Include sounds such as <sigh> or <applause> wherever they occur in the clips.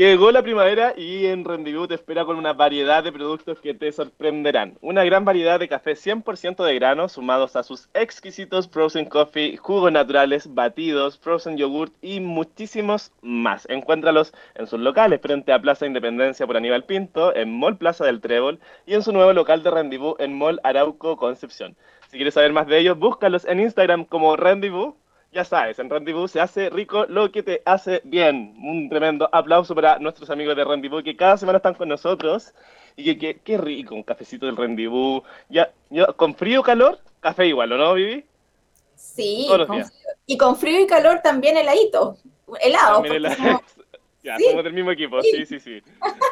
Llegó la primavera y en Rendezvous te espera con una variedad de productos que te sorprenderán. Una gran variedad de café 100% de grano sumados a sus exquisitos frozen coffee, jugos naturales, batidos, frozen yogurt y muchísimos más. Encuéntralos en sus locales frente a Plaza Independencia por Aníbal Pinto, en Mall Plaza del Trébol y en su nuevo local de Rendezvous en Mall Arauco Concepción. Si quieres saber más de ellos, búscalos en Instagram como Rendezvous ya sabes, en Rendezvous se hace rico lo que te hace bien. Un tremendo aplauso para nuestros amigos de Rendezvous que cada semana están con nosotros. Y que, qué rico, un cafecito del Rendezvous. Ya, con frío o calor, café igual, ¿o no, Vivi? Sí, y con frío y calor también heladito. Helado. <laughs> Ya, somos del mismo equipo, sí, sí, sí.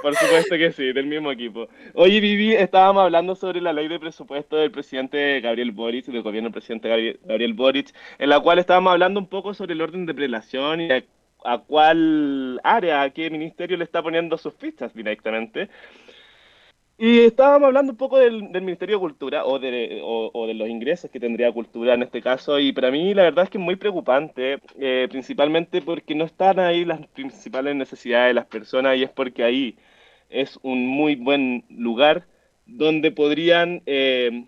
Por supuesto que sí, del mismo equipo. Oye, Vivi, estábamos hablando sobre la ley de presupuesto del presidente Gabriel Boric, del gobierno del presidente Gabriel, Boric, en la cual estábamos hablando un poco sobre el orden de prelación y a cuál área, a qué ministerio le está poniendo sus fichas directamente. Y estábamos hablando un poco del, Ministerio de Cultura o de, o, de, los ingresos que tendría Cultura en este caso y para mí la verdad es que es muy preocupante, eh, principalmente porque no están ahí las principales necesidades de las personas y es porque ahí es un muy buen lugar donde podrían eh,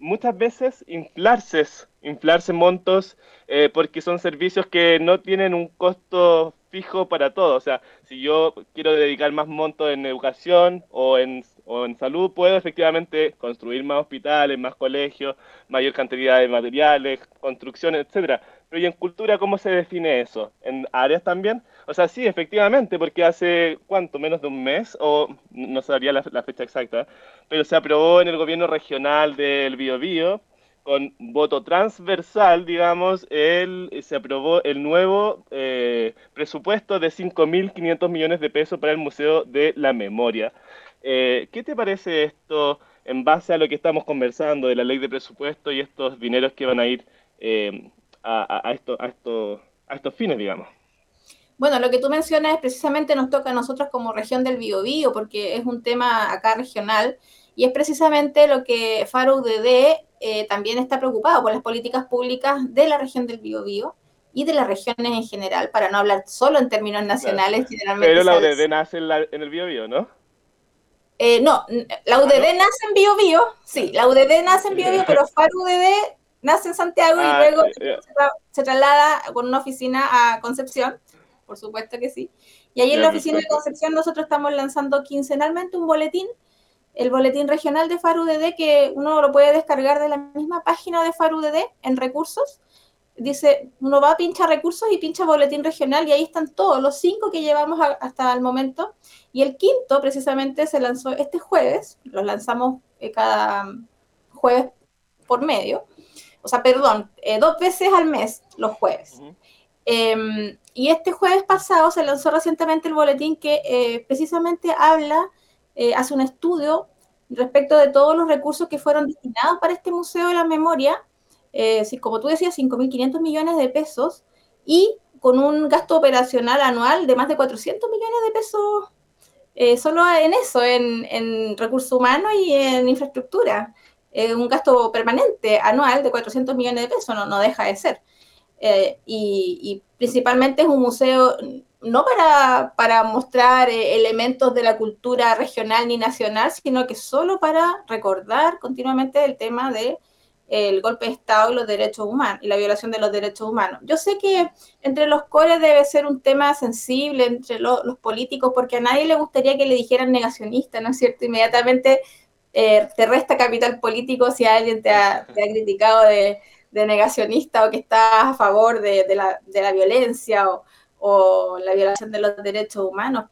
muchas veces inflarse, inflarse montos eh, porque son servicios que no tienen un costo fijo para todos. O sea, si yo quiero dedicar más montos en educación o en o en salud puedo efectivamente construir más hospitales, más colegios, mayor cantidad de materiales, construcciones, etcétera. Pero ¿y en cultura cómo se define eso? ¿En áreas también? O sea, sí, efectivamente, porque hace, ¿cuánto? Menos de un mes, o no sabría la, fecha exacta, pero se aprobó en el gobierno regional del Biobío, con voto transversal, digamos, el, se aprobó el nuevo eh, presupuesto de 5.500 millones de pesos para el Museo de la Memoria. Eh, ¿Qué te parece esto en base a lo que estamos conversando de la ley de presupuesto y estos dineros que van a ir eh, a, esto, a, a estos fines, digamos? Bueno, lo que tú mencionas precisamente nos toca a nosotros como región del Biobío, porque es un tema acá regional y es precisamente lo que Faro UDD eh, también está preocupado por las políticas públicas de la región del Biobío y de las regiones en general, para no hablar solo en términos nacionales. Pero la UDD nace en, en el Biobío, ¿no? Eh, no, la UDD ah, nace en Bio Bio, sí, la UDD nace en Bio Bio, pero FAR UDD nace en Santiago y ah, luego se, traslada con una oficina a Concepción, por supuesto que sí. Y ahí en la oficina de Concepción nosotros estamos lanzando quincenalmente un boletín, el boletín regional de FAR UDD, que uno lo puede descargar de la misma página de FAR UDD en recursos dice, uno va a pinchar recursos y pincha boletín regional y ahí están todos, los cinco que llevamos hasta el momento. Y el quinto precisamente se lanzó este jueves, los lanzamos eh, cada jueves por medio, o sea, perdón, eh, dos veces al mes los jueves. Em, y este jueves pasado se lanzó recientemente el boletín que eh, precisamente habla, hace un estudio respecto de todos los recursos que fueron destinados para este Museo de la Memoria eh, como tú decías, 5.500 millones de pesos y con un gasto operacional anual de más de 400 millones de pesos eh, solo en eso, en, recursos humanos y en infraestructura. Eh, un gasto permanente anual de 400 millones de pesos, no, no deja de ser. Y, y, principalmente es un museo no para, para mostrar elementos de la cultura regional ni nacional, sino que solo para recordar continuamente el tema de el golpe de Estado y los derechos humanos y la violación de los derechos humanos. Yo sé que entre los cores debe ser un tema sensible entre los políticos porque a nadie le gustaría que le dijeran negacionista, ¿no es cierto? Inmediatamente eh, te resta capital político si alguien te ha, criticado de, negacionista o que está a favor de, la, violencia o la violación de los derechos humanos.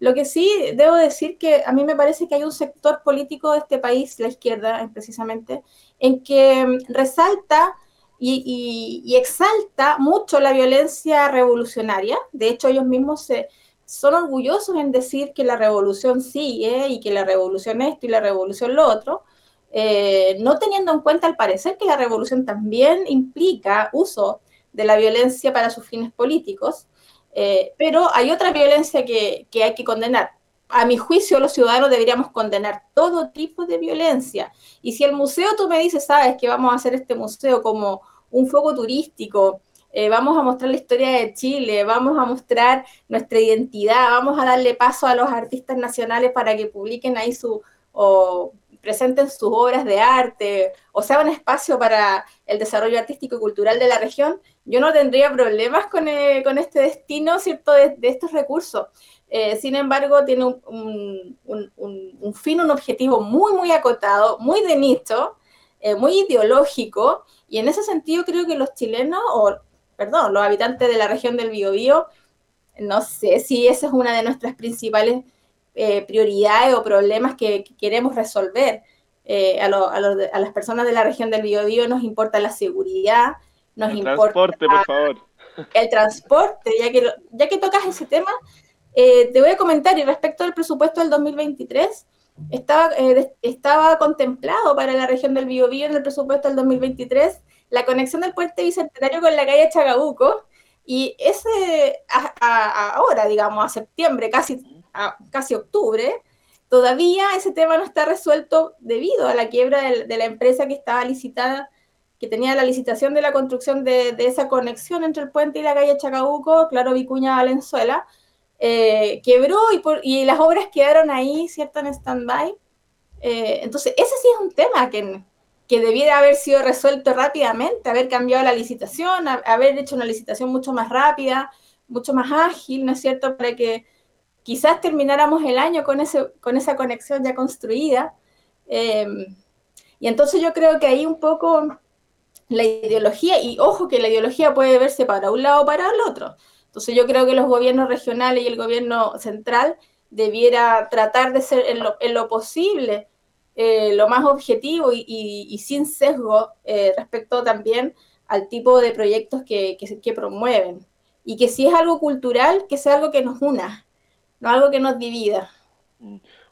Lo que sí debo decir que a mí me parece que hay un sector político de este país, la izquierda precisamente, en que resalta y, exalta mucho la violencia revolucionaria. De hecho, ellos mismos se, son orgullosos en decir que la revolución sigue y que la revolución esto y la revolución lo otro, eh, no teniendo en cuenta al parecer que la revolución también implica uso de la violencia para sus fines políticos. Eh, pero hay otra violencia que, hay que condenar. A mi juicio, los ciudadanos deberíamos condenar todo tipo de violencia. Y si el museo tú me dices, sabes que vamos a hacer este museo como un foco turístico, eh, vamos a mostrar la historia de Chile, vamos a mostrar nuestra identidad, vamos a darle paso a los artistas nacionales para que publiquen ahí su o presenten sus obras de arte o sea un espacio para el desarrollo artístico y cultural de la región, yo no tendría problemas con, eh, con este destino, ¿cierto?, de, estos recursos. Eh, sin embargo, tiene un, un, un, fin, un objetivo muy, muy acotado, muy de nicho, muy ideológico, y en ese sentido creo que los chilenos, o perdón, los habitantes de la región del Biobío, no sé si esa es una de nuestras principales eh, prioridades o problemas que, queremos resolver. Eh, a, las personas de la región del Biobío nos importa la seguridad, nos el importa transporte, por favor. el transporte, ya que, ya que tocas ese tema, eh, te voy a comentar y respecto al presupuesto del 2023, estaba, estaba contemplado para la región del Biobío en el presupuesto del 2023 la conexión del puente bicentenario con la calle Chagabuco, y ese, ahora, digamos, a septiembre, casi, casi octubre, todavía ese tema no está resuelto debido a la quiebra de, la empresa que estaba licitada, que tenía la licitación de la construcción de, esa conexión entre el puente y la calle Chacabuco, Claro Vicuña Valenzuela, eh, quebró y, las obras quedaron ahí, ¿cierto?, en stand-by. Eh, entonces, ese sí es un tema que, que debiera haber sido resuelto rápidamente, haber cambiado la licitación, haber hecho una licitación mucho más rápida, mucho más ágil, ¿no es cierto?, para que quizás termináramos el año con, ese, con esa conexión ya construida. Em, y entonces yo creo que ahí un poco la ideología, y ojo que la ideología puede verse para un lado o para el otro. Entonces yo creo que los gobiernos regionales y el gobierno central debiera tratar de ser en lo, en lo posible eh, lo más objetivo y, sin sesgo eh, respecto también al tipo de proyectos que, que, promueven. Y que si es algo cultural, que sea algo que nos una, no algo que nos divida.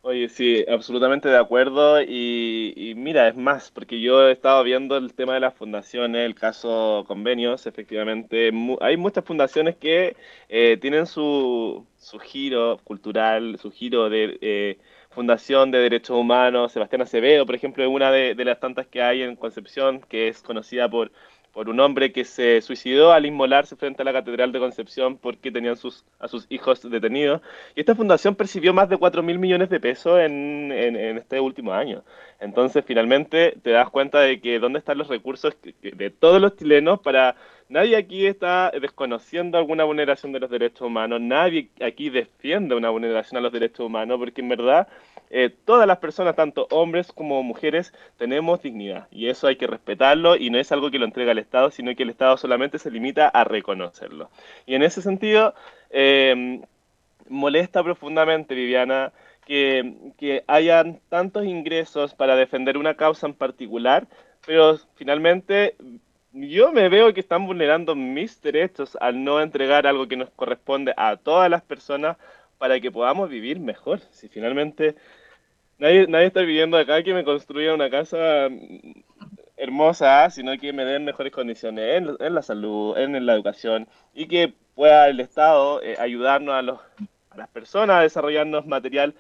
Oye, sí, absolutamente de acuerdo. Y, mira, es más, porque yo he estado viendo el tema de las fundaciones, el caso convenios, efectivamente, hay muchas fundaciones que eh, tienen su, su giro cultural, su giro de Fundación de Derechos Humanos, Sebastián Acevedo, por ejemplo, es una de, las tantas que hay en Concepción, que es conocida por, por un hombre que se suicidó al inmolarse frente a la Catedral de Concepción porque tenían a sus hijos detenidos. Y esta fundación percibió más de 4 mil millones de pesos en, este último año. Entonces, finalmente, te das cuenta de que dónde están los recursos de todos los chilenos para Nadie aquí está desconociendo alguna vulneración de los derechos humanos, nadie aquí defiende una vulneración a los derechos humanos, porque en verdad eh, todas las personas, tanto hombres como mujeres, tenemos dignidad y eso hay que respetarlo y no es algo que lo entrega el Estado, sino que el Estado solamente se limita a reconocerlo. Y en ese sentido, em, molesta profundamente, Viviana, que, que hayan tantos ingresos para defender una causa en particular, pero finalmente yo me veo que están vulnerando mis derechos al no entregar algo que nos corresponde a todas las personas para que podamos vivir mejor. Si finalmente nadie, nadie está viviendo acá que me construya una casa hermosa, sino que me den mejores condiciones en, la salud, en, la educación y que pueda el Estado eh, ayudarnos a, los, a las personas a desarrollarnos material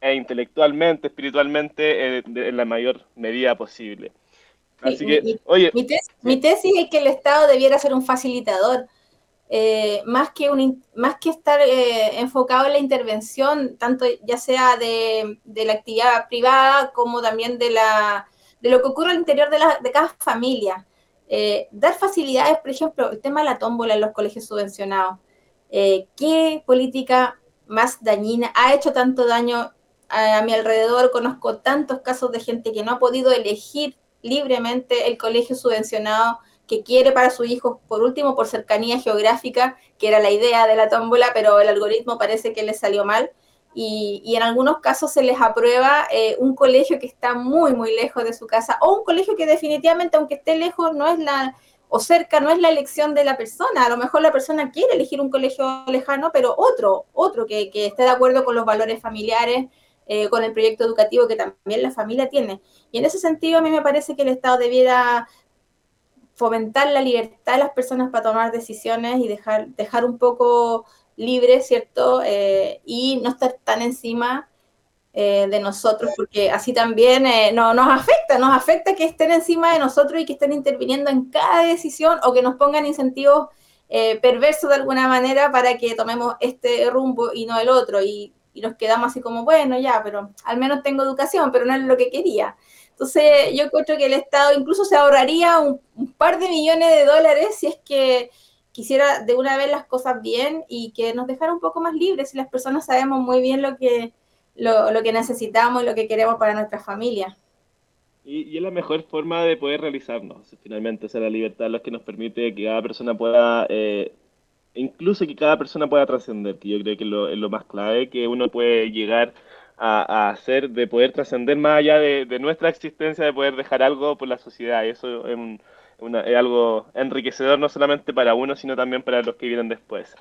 e intelectualmente, espiritualmente, eh, en la mayor medida posible. Así que, mi, oye. Mi tesis, es que el Estado debiera ser un facilitador, eh, más, que un, más que estar eh, enfocado en la intervención, tanto ya sea de, la actividad privada como también de, la, de lo que ocurre al interior de, la, de cada familia. Eh, dar facilidades, por ejemplo, el tema de la tómbola en los colegios subvencionados. ¿Qué política más dañina ha hecho tanto daño a mi alrededor? Conozco tantos casos de gente que no ha podido elegir libremente el colegio subvencionado que quiere para su hijo, por último, por cercanía geográfica, que era la idea de la tómbola, pero el algoritmo parece que le salió mal. Y, en algunos casos se les aprueba eh, un colegio que está muy, muy lejos de su casa, o un colegio que definitivamente, aunque esté lejos, no es la, o cerca, no es la elección de la persona. A lo mejor la persona quiere elegir un colegio lejano, pero otro, otro que, que esté de acuerdo con los valores familiares, eh, con el proyecto educativo que también la familia tiene. Y en ese sentido, a mí me parece que el Estado debiera fomentar la libertad de las personas para tomar decisiones y dejar, dejar un poco libre, ¿cierto? Eh, y no estar tan encima eh, de nosotros, porque así también no, nos afecta, nos afecta que estén encima de nosotros y que estén interviniendo en cada decisión o que nos pongan incentivos eh, perverso de alguna manera para que tomemos este rumbo y no el otro. Y, nos quedamos así como, bueno, ya, pero al menos tengo educación, pero no es lo que quería. Entonces, yo creo que el Estado incluso se ahorraría un, par de millones de dólares si es que quisiera de una vez las cosas bien y que nos dejara un poco más libres y las personas sabemos muy bien lo que, lo, lo que necesitamos y lo que queremos para nuestra familia. Y, es la mejor forma de poder realizarnos, finalmente, o sea, la libertad es lo que nos permite que cada persona pueda, eh, incluso que cada persona pueda trascender, que yo creo que es lo, más clave, que uno puede llegar a, hacer, de poder trascender más allá de, nuestra existencia, de poder dejar algo por la sociedad, y eso es, es algo enriquecedor no solamente para uno, sino también para los que vienen después.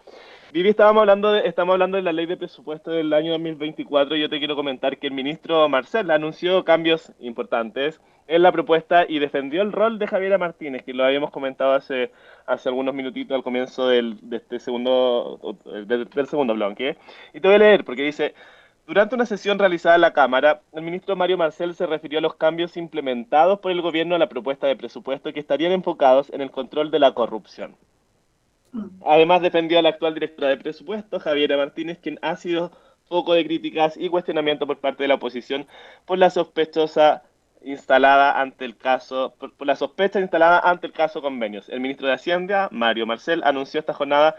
Vivi, estábamos hablando, de, estamos hablando de la ley de presupuesto del año 2024 y yo te quiero comentar que el ministro Marcel anunció cambios importantes en la propuesta y defendió el rol de Javiera Martínez, que lo habíamos comentado hace, hace algunos minutitos al comienzo del, de este segundo, del, del segundo bloque. Y te voy a leer porque dice, durante una sesión realizada en la Cámara, el ministro Mario Marcel se refirió a los cambios implementados por el gobierno a la propuesta de presupuesto que estarían enfocados en el control de la corrupción. Además defendió a la actual directora de presupuesto, Javiera Martínez, quien ha sido foco de críticas y cuestionamiento por parte de la oposición por la sospechosa instalada ante el caso, por, la sospecha instalada ante el caso convenios. El ministro de Hacienda, Mario Marcel, anunció esta jornada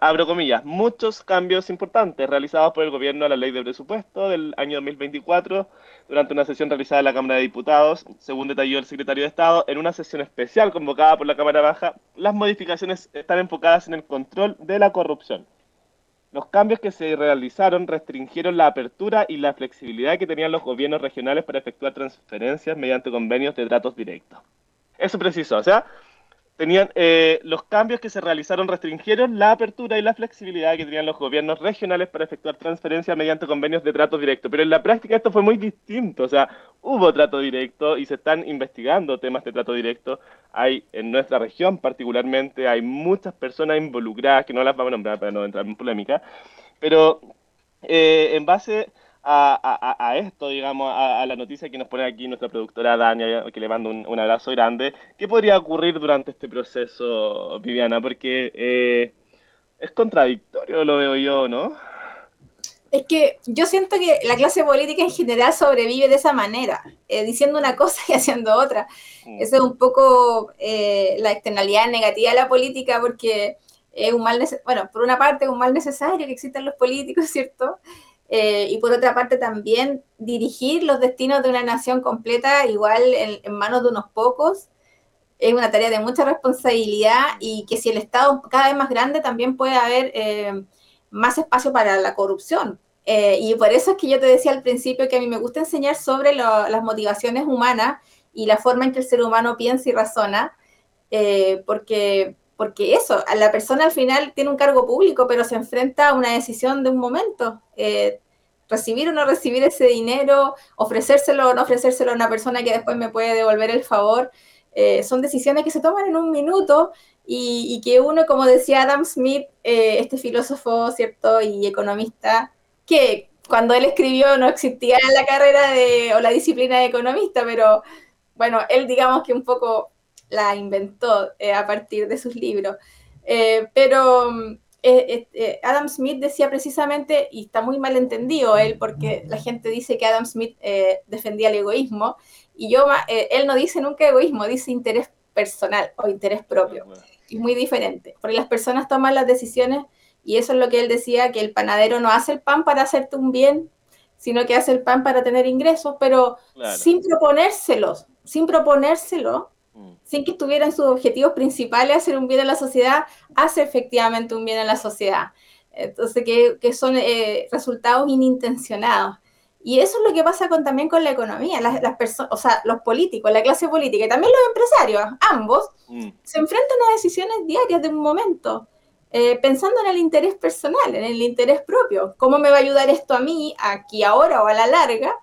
abro comillas, muchos cambios importantes realizados por el gobierno a la ley de presupuesto del año 2024 durante una sesión realizada en la Cámara de Diputados, según detalló el secretario de Estado, en una sesión especial convocada por la Cámara Baja, las modificaciones están enfocadas en el control de la corrupción. Los cambios que se realizaron restringieron la apertura y la flexibilidad que tenían los gobiernos regionales para efectuar transferencias mediante convenios de tratos directos. Eso precisó, o sea, tenían eh, los cambios que se realizaron restringieron la apertura y la flexibilidad que tenían los gobiernos regionales para efectuar transferencias mediante convenios de trato directo. Pero en la práctica esto fue muy distinto, o sea, hubo trato directo y se están investigando temas de trato directo. Hay en nuestra región particularmente, hay muchas personas involucradas, que no las vamos a nombrar para no entrar en polémica, pero eh, en base a, a, esto, digamos, a, la noticia que nos pone aquí nuestra productora Dania, que le mando un, abrazo grande. ¿Qué podría ocurrir durante este proceso, Viviana? Porque eh, es contradictorio, lo veo yo, ¿no? Es que yo siento que la clase política en general sobrevive de esa manera, eh, diciendo una cosa <laughs> y haciendo otra. Mm. Esa es un poco eh, la externalidad negativa de la política, porque es un mal, bueno, por una parte es un mal necesario que existan los políticos, <laughs> ¿cierto? Eh, y por otra parte también dirigir los destinos de una nación completa igual en, manos de unos pocos es una tarea de mucha responsabilidad y que si el Estado cada vez más grande también puede haber eh, más espacio para la corrupción. Eh, y por eso es que yo te decía al principio que a mí me gusta enseñar sobre las motivaciones humanas y la forma en que el ser humano piensa y razona, porque porque eso, la persona al final tiene un cargo público, pero se enfrenta a una decisión de un momento. Eh, recibir o no recibir ese dinero, ofrecérselo o no ofrecérselo a una persona que después me puede devolver el favor, eh, son decisiones que se toman en un minuto y, que uno, como decía Adam Smith, eh, este filósofo, ¿cierto? Y economista, que cuando él escribió no existía la carrera de, o la disciplina de economista, pero bueno, él digamos que un poco la inventó eh, a partir de sus libros. Eh, pero eh, Adam Smith decía precisamente, y está muy mal entendido él, porque la gente dice que Adam Smith defendía el egoísmo, y yo, él no dice nunca egoísmo, dice interés personal o interés propio. Es muy diferente, porque las personas toman las decisiones y eso es lo que él decía, que el panadero no hace el pan para hacerte un bien, sino que hace el pan para tener ingresos, pero sin proponérselos, sin proponérselo, Mm. sin que estuviera en sus objetivos principales hacer un bien a la sociedad, hace efectivamente un bien a la sociedad. Entonces, que, son eh, resultados inintencionados. Y eso es lo que pasa con, también con la economía. Las, personas, o sea, los políticos, la clase política y también los empresarios, ambos, mm. se enfrentan a decisiones diarias de un momento, eh, pensando en el interés personal, en el interés propio. ¿Cómo me va a ayudar esto a mí, aquí, ahora o a la larga?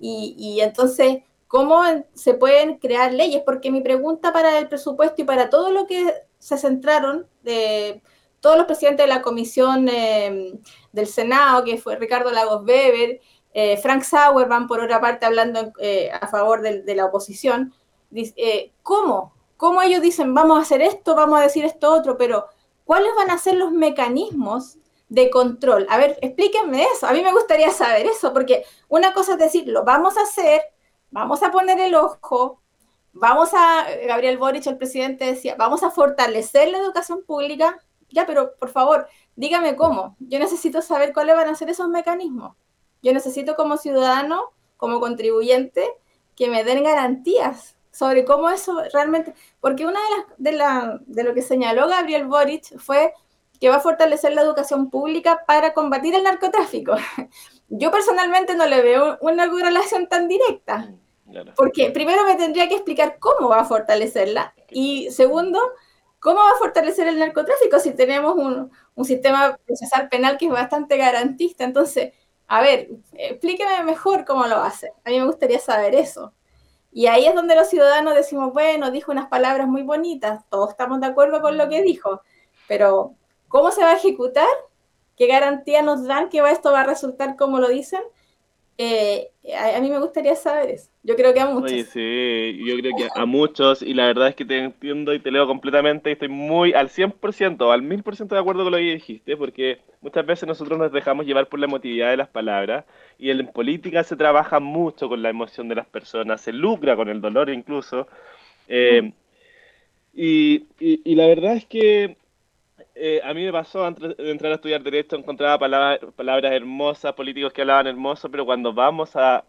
Y, y entonces ¿Cómo se pueden crear leyes? Porque mi pregunta para el presupuesto y para todo lo que se centraron de todos los presidentes de la comisión em, del Senado, que fue Ricardo Lagos Weber, eh, Frank Sauer van por otra parte hablando eh, a favor de, la oposición, eh, ¿cómo? ¿Cómo ellos dicen vamos a hacer esto, vamos a decir esto otro? Pero ¿cuáles van a ser los mecanismos de control? A ver, explíquenme eso. A mí me gustaría saber eso, porque una cosa es decir, lo vamos a hacer, vamos a poner el ojo, vamos a, Gabriel Boric, el presidente, decía, vamos a fortalecer la educación pública. Ya, pero por favor, dígame cómo. Yo necesito saber cuáles van a ser esos mecanismos. Yo necesito como ciudadano, como contribuyente, que me den garantías sobre cómo eso realmente, porque una de las de, lo que señaló Gabriel Boric fue que va a fortalecer la educación pública para combatir el narcotráfico. <laughs> Yo personalmente no le veo una relación tan directa, porque primero me tendría que explicar cómo va a fortalecerla y segundo, cómo va a fortalecer el narcotráfico si tenemos un, un sistema procesal penal que es bastante garantista. Entonces, a ver, explíqueme mejor cómo lo hace. A mí me gustaría saber eso. Y ahí es donde los ciudadanos decimos, bueno, dijo unas palabras muy bonitas, todos estamos de acuerdo con lo que dijo, pero ¿cómo se va a ejecutar? ¿Qué garantía nos dan que esto va a resultar como lo dicen? Eh, a, mí me gustaría saber eso. Yo creo que a muchos. sí, yo creo que a muchos, y la verdad es que te entiendo y te leo completamente, y estoy muy al 100%, al 1000% de acuerdo con lo que dijiste, porque muchas veces nosotros nos dejamos llevar por la emotividad de las palabras, y en política se trabaja mucho con la emoción de las personas, se lucra con el dolor incluso. Eh, mm. y, y la verdad es que eh, a mí me pasó antes de entrar a estudiar Derecho, encontraba palabras, palabras hermosas, políticos que hablaban hermoso, pero cuando vamos a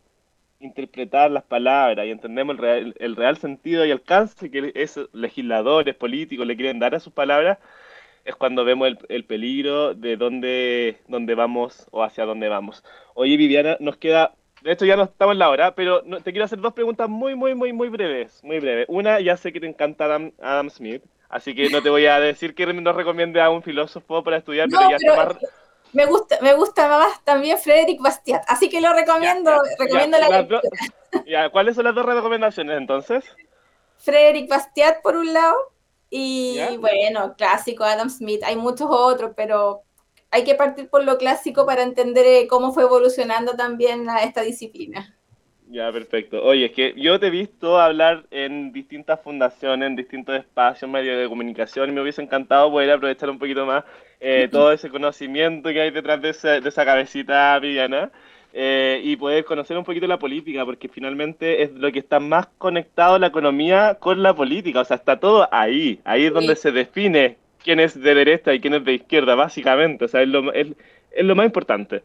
interpretar las palabras y entendemos el real, el real sentido y alcance que esos legisladores, políticos le quieren dar a sus palabras, es cuando vemos el, el peligro de dónde, dónde vamos o hacia dónde vamos. Oye, Viviana, nos queda de hecho, ya no estamos en la hora, pero te quiero hacer dos preguntas muy, muy, muy, muy breves. Muy breves. Una, ya sé que te encanta Adam Smith. Así que no te voy a decir que nos recomiende a un filósofo para estudiar, pero ya está más... Me gusta, me gusta más también Frederick Bastiat, así que lo recomiendo, recomiendo la <laughs> ¿Cuáles son las dos recomendaciones entonces? Frederick Bastiat por un lado y bueno, clásico Adam Smith, hay muchos otros, pero hay que partir por lo clásico para entender eh, cómo fue evolucionando también esta disciplina. Ya, perfecto. Oye, es que yo te he visto hablar en distintas fundaciones, en distintos espacios, medios de comunicación, y me hubiese encantado poder aprovechar un poquito más eh, <laughs> todo ese conocimiento que hay detrás de esa, de esa cabecita villana eh, y poder conocer un poquito la política, porque finalmente es lo que está más conectado la economía con la política, o sea, está todo ahí, ahí es donde se define quién es de derecha y quién es de izquierda, básicamente, o sea, es lo, es, es lo más importante.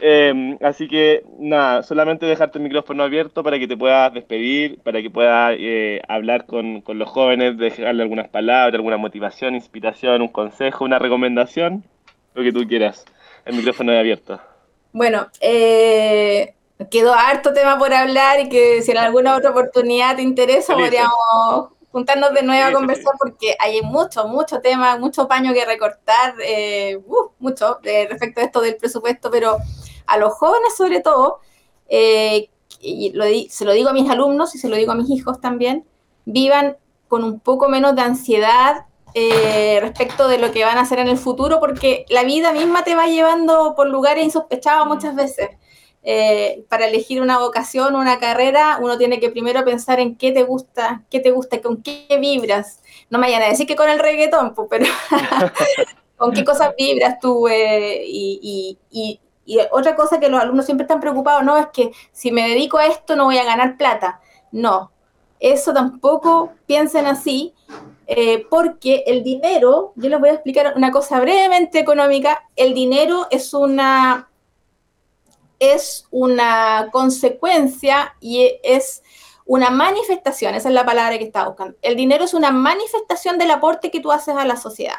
Eh, así que nada, solamente dejarte el micrófono abierto para que te puedas despedir, para que puedas eh, hablar con, con, los jóvenes, dejarle algunas palabras, alguna motivación, inspiración, un consejo, una recomendación, lo que tú quieras. El micrófono es abierto. Bueno, eh, quedó harto tema por hablar y que si en alguna otra oportunidad te interesa, podríamos juntarnos de nuevo a conversar porque hay mucho, mucho tema, mucho paño que recortar, eh, uh, mucho respecto a esto del presupuesto, pero a los jóvenes sobre todo, eh, y se lo digo a mis alumnos y se lo digo a mis hijos también, vivan con un poco menos de ansiedad eh, respecto de lo que van a hacer en el futuro, porque la vida misma te va llevando por lugares insospechados muchas veces. Eh, para elegir una vocación una carrera, uno tiene que primero pensar en qué te gusta, qué te gusta, con qué vibras. No me vayan a decir que con el reggaetón, pero <laughs> con qué cosas vibras tú. y, y otra cosa que los alumnos siempre están preocupados, no, es que si me dedico a esto no voy a ganar plata. No, eso tampoco piensen así, eh, porque el dinero, yo les voy a explicar una cosa brevemente económica, el dinero es una, es una consecuencia y es una manifestación, esa es la palabra que estaba buscando. El dinero es una manifestación del aporte que tú haces a la sociedad.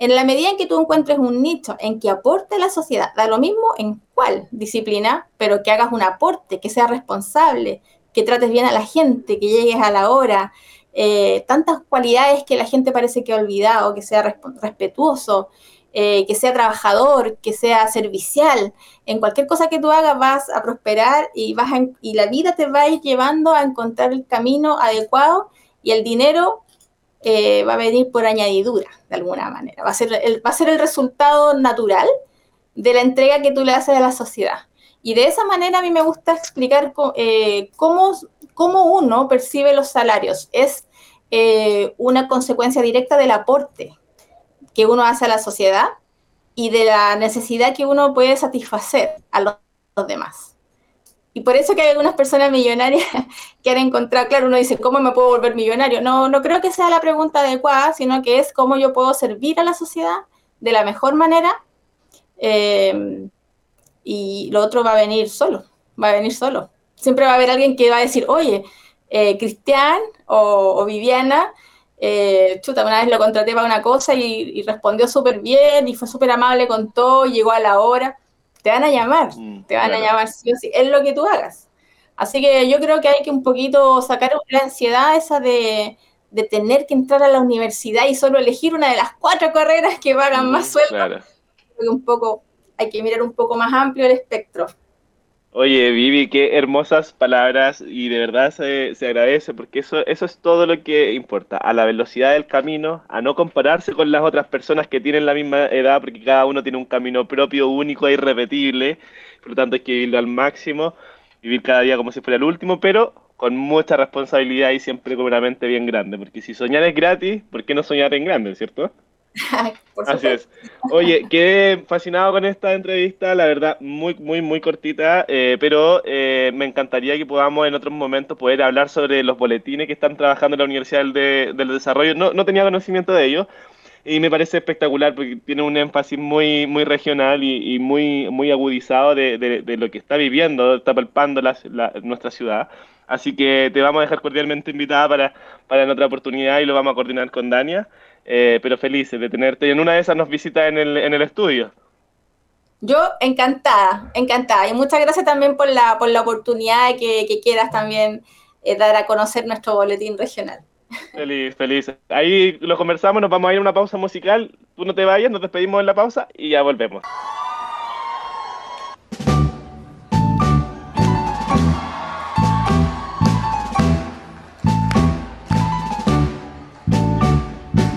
En la medida en que tú encuentres un nicho en que aporte a la sociedad, da lo mismo en cuál disciplina, pero que hagas un aporte, que sea responsable, que trates bien a la gente, que llegues a la hora, eh, tantas cualidades que la gente parece que ha olvidado, que sea respetuoso, eh, que sea trabajador, que sea servicial. En cualquier cosa que tú hagas vas a prosperar y, vas y la vida te va a ir llevando a encontrar el camino adecuado y el dinero eh, va a venir por añadidura, de alguna manera. Va a, ser el, va a ser el resultado natural de la entrega que tú le haces a la sociedad. Y de esa manera a mí me gusta explicar eh, cómo, cómo, uno percibe los salarios. Es eh, una consecuencia directa del aporte que uno hace a la sociedad y de la necesidad que uno puede satisfacer a los, demás. Y por eso que hay algunas personas millonarias <laughs> que han encontrado, claro, uno dice, ¿cómo me puedo volver millonario? No, no creo que sea la pregunta adecuada, sino que es cómo yo puedo servir a la sociedad de la mejor manera. Eh, y lo otro va a venir solo, va a venir solo. Siempre va a haber alguien que va a decir, oye, eh, Cristian o, Viviana, eh, chuta, una vez lo contraté para una cosa y, respondió súper bien y fue súper amable con todo, llegó a la hora. Te van a llamar, mm, te van a llamar sí o sí, es lo que tú hagas. Así que yo creo que hay que un poquito sacar la ansiedad esa de, tener que entrar a la universidad y solo elegir una de las cuatro carreras que pagan más mm, sueldo. Un poco hay que mirar un poco más amplio el espectro. Oye, Vivi, qué hermosas palabras y de verdad se, agradece porque eso, eso es todo lo que importa, a la velocidad del camino, a no compararse con las otras personas que tienen la misma edad porque cada uno tiene un camino propio, único e irrepetible, por lo tanto hay que vivirlo al máximo, vivir cada día como si fuera el último, pero con mucha responsabilidad y siempre con una mente bien grande, porque si soñar es gratis, ¿por qué no soñar en grande, cierto? <laughs> Así es. <laughs> Oye, quedé fascinado con esta entrevista, la verdad, muy, muy, muy cortita, eh, pero eh, me encantaría que podamos en otros momentos poder hablar sobre los boletines que están trabajando en la Universidad del, Desarrollo. No, no tenía conocimiento de ellos y me parece espectacular porque tiene un énfasis muy, muy regional y, muy, muy agudizado de, lo que está viviendo, está palpando nuestra ciudad. Así que te vamos a dejar cordialmente invitada para, para en otra oportunidad y lo vamos a coordinar con Dania. Eh, pero felices de tenerte. Y en una de esas nos visita en el, en el estudio. Yo encantada, encantada. Y muchas gracias también por la, por la oportunidad que, que quieras también eh, dar a conocer nuestro boletín regional. Feliz, feliz. Ahí lo conversamos, nos vamos a ir a una pausa musical. Tú no te vayas, nos despedimos en la pausa y ya volvemos.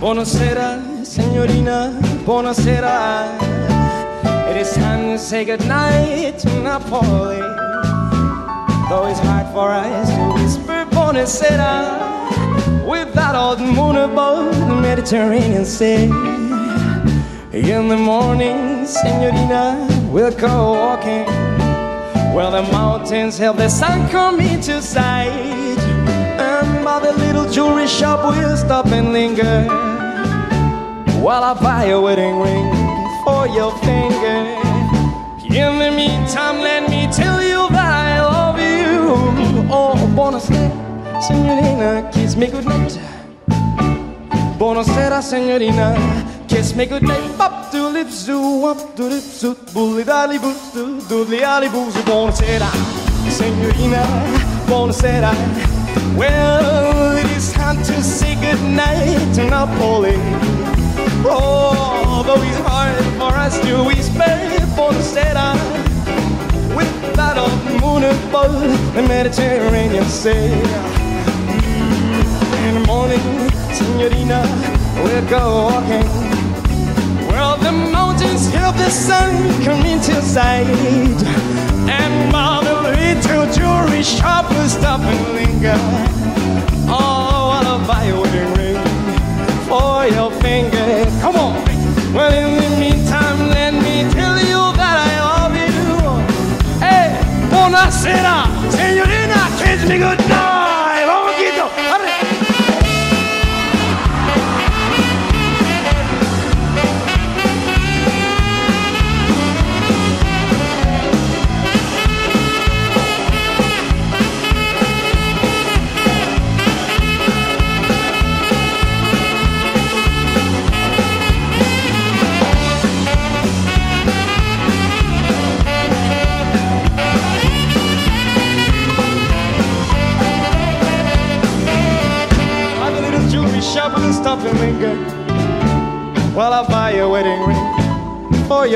Buonasera, signorina, buonasera. It is time to say goodnight to Napoli. Though it's hard for us to whisper buonasera without all the moon above the Mediterranean Sea. In the morning, signorina, we'll go walking where the mountains help the sun come into sight. And by the little jewelry shop, we'll stop and linger while I buy a wedding ring for your finger. In the meantime, let me tell you that I love you. Oh, buonasera, signorina, kiss me goodnight. Buonasera, signorina, kiss me goodnight. Up to lips, do up to lips, bully dally boo, doodly alley boos. Buonasera, signorina, buonasera. Well, it is time to say goodnight to Napoli. Oh, though it's hard for us to whisper for the Sera with that old moon above the Mediterranean Sea. Mm, in the morning, Signorina, we'll go walking. Well, the mountains have the sun come into sight. And while the little jewelry shop will stop and linger, oh, buy a ring fingers. Come on.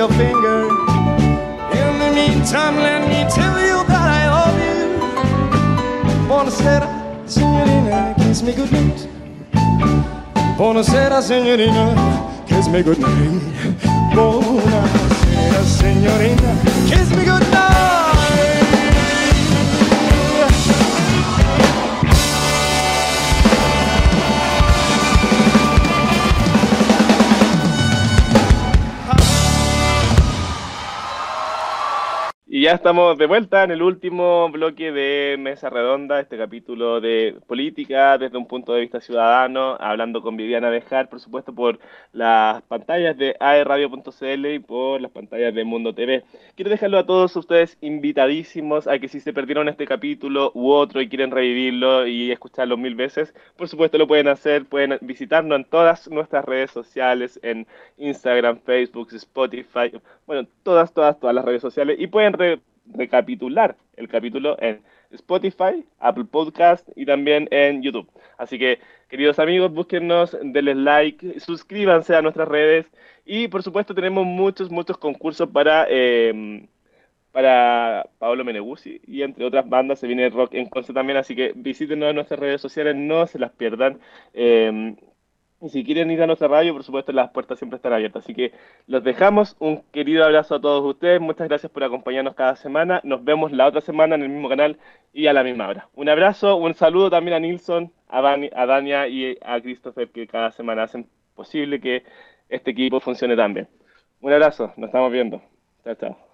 Your finger. In the meantime, let me tell you that I love you. Buonasera, signorina, kiss me goodnight. Buonasera, signorina, kiss me goodnight. Buonasera, signorina, kiss me goodnight. Ya estamos de vuelta en el último bloque de Mesa Redonda, este capítulo de política desde un punto de vista ciudadano, hablando con Viviana Bejar, por supuesto, por las pantallas de aerradio.cl y por las pantallas de Mundo TV. Quiero dejarlo a todos ustedes invitadísimos a que si se perdieron este capítulo u otro y quieren revivirlo y escucharlo mil veces, por supuesto lo pueden hacer, pueden visitarnos en todas nuestras redes sociales, en Instagram, Facebook, Spotify, bueno, todas, todas, todas las redes sociales y pueden recapitular el capítulo en Spotify, Apple Podcast y también en YouTube. Así que, queridos amigos, búsquennos, denles like, suscríbanse a nuestras redes y, por supuesto, tenemos muchos, muchos concursos para, eh, para Paolo Meneguzzi y entre otras bandas se viene rock en concert también, así que visítenos en nuestras redes sociales, no se las pierdan. Eh, y si quieren ir a nuestra radio, por supuesto, las puertas siempre están abiertas. Así que los dejamos. Un querido abrazo a todos ustedes. Muchas gracias por acompañarnos cada semana. Nos vemos la otra semana en el mismo canal y a la misma hora. Un abrazo, un saludo también a Nilsson, a, a Dania y a Christopher, que cada semana hacen posible que este equipo funcione tan bien. Un abrazo, nos estamos viendo. Chao, chao.